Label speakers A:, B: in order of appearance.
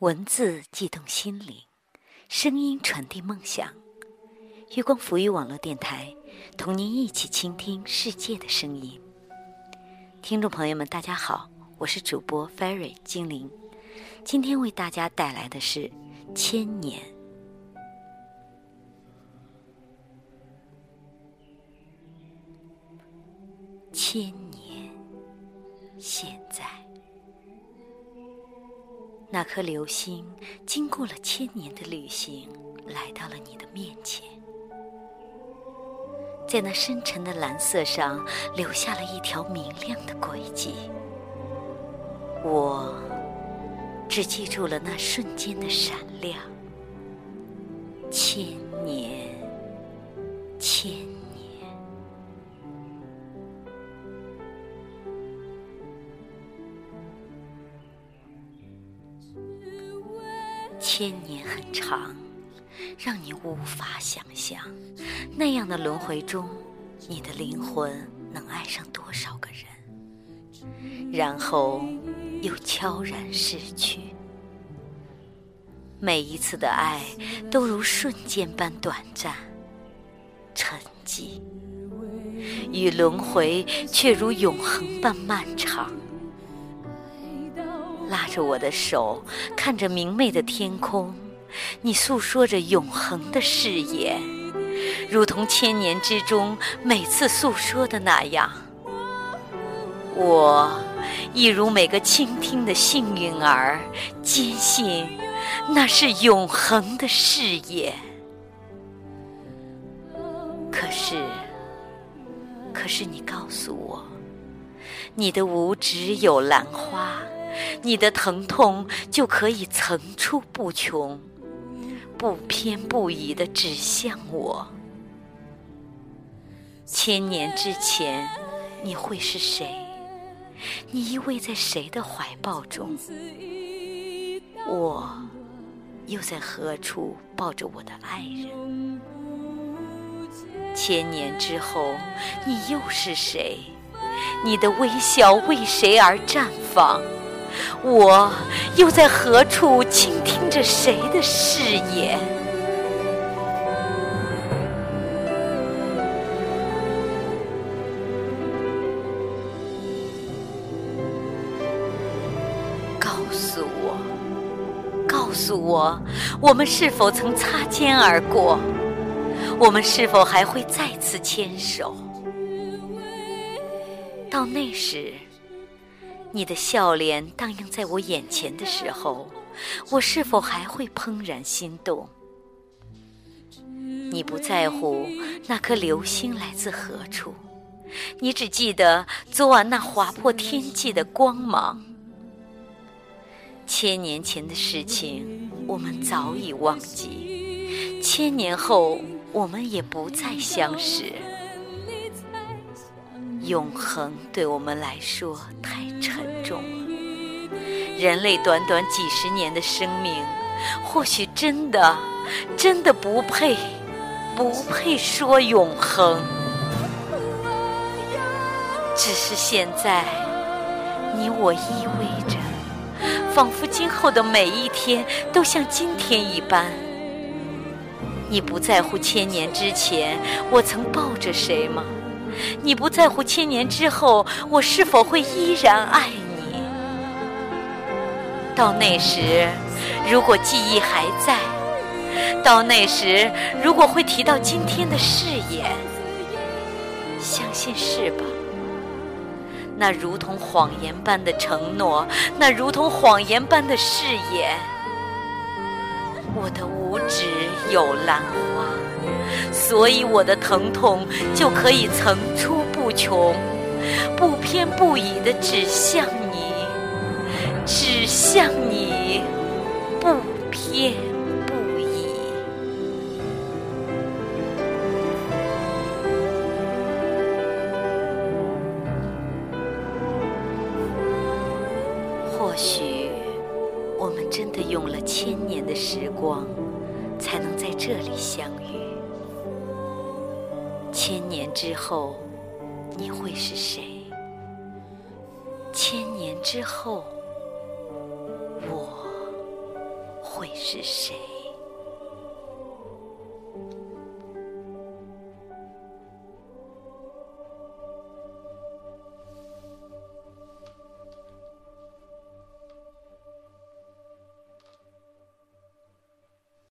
A: 文字悸动心灵，声音传递梦想。月光浮语网络电台，同您一起倾听世界的声音。听众朋友们，大家好，我是主播 Fairy 精灵，今天为大家带来的是《千年》。千年，现在，那颗流星经过了千年的旅行，来到了你的面前，在那深沉的蓝色上留下了一条明亮的轨迹。我只记住了那瞬间的闪亮。千千年很长，让你无法想象，那样的轮回中，你的灵魂能爱上多少个人，然后又悄然逝去。每一次的爱都如瞬间般短暂、沉寂，与轮回却如永恒般漫长。拉着我的手，看着明媚的天空，你诉说着永恒的誓言，如同千年之中每次诉说的那样。我亦如每个倾听的幸运儿，坚信那是永恒的誓言。可是，可是你告诉我，你的无只有兰花。你的疼痛就可以层出不穷，不偏不倚地指向我。千年之前，你会是谁？你依偎在谁的怀抱中？我又在何处抱着我的爱人？千年之后，你又是谁？你的微笑为谁而绽放？我又在何处倾听着谁的誓言？告诉我，告诉我，我们是否曾擦肩而过？我们是否还会再次牵手？到那时。你的笑脸荡漾在我眼前的时候，我是否还会怦然心动？你不在乎那颗流星来自何处，你只记得昨晚那划破天际的光芒。千年前的事情，我们早已忘记；千年后，我们也不再相识。永恒对我们来说太沉重了。人类短短几十年的生命，或许真的、真的不配、不配说永恒。只是现在，你我依偎着，仿佛今后的每一天都像今天一般。你不在乎千年之前我曾抱着谁吗？你不在乎千年之后我是否会依然爱你？到那时，如果记忆还在；到那时，如果会提到今天的誓言，相信是吧？那如同谎言般的承诺，那如同谎言般的誓言，我的五指有兰花。所以我的疼痛就可以层出不穷，不偏不倚地指向你，指向你，不偏不倚。或许真的用了千年的时光，才能在这里相遇。千年之后，你会是谁？千年之后，我会是谁？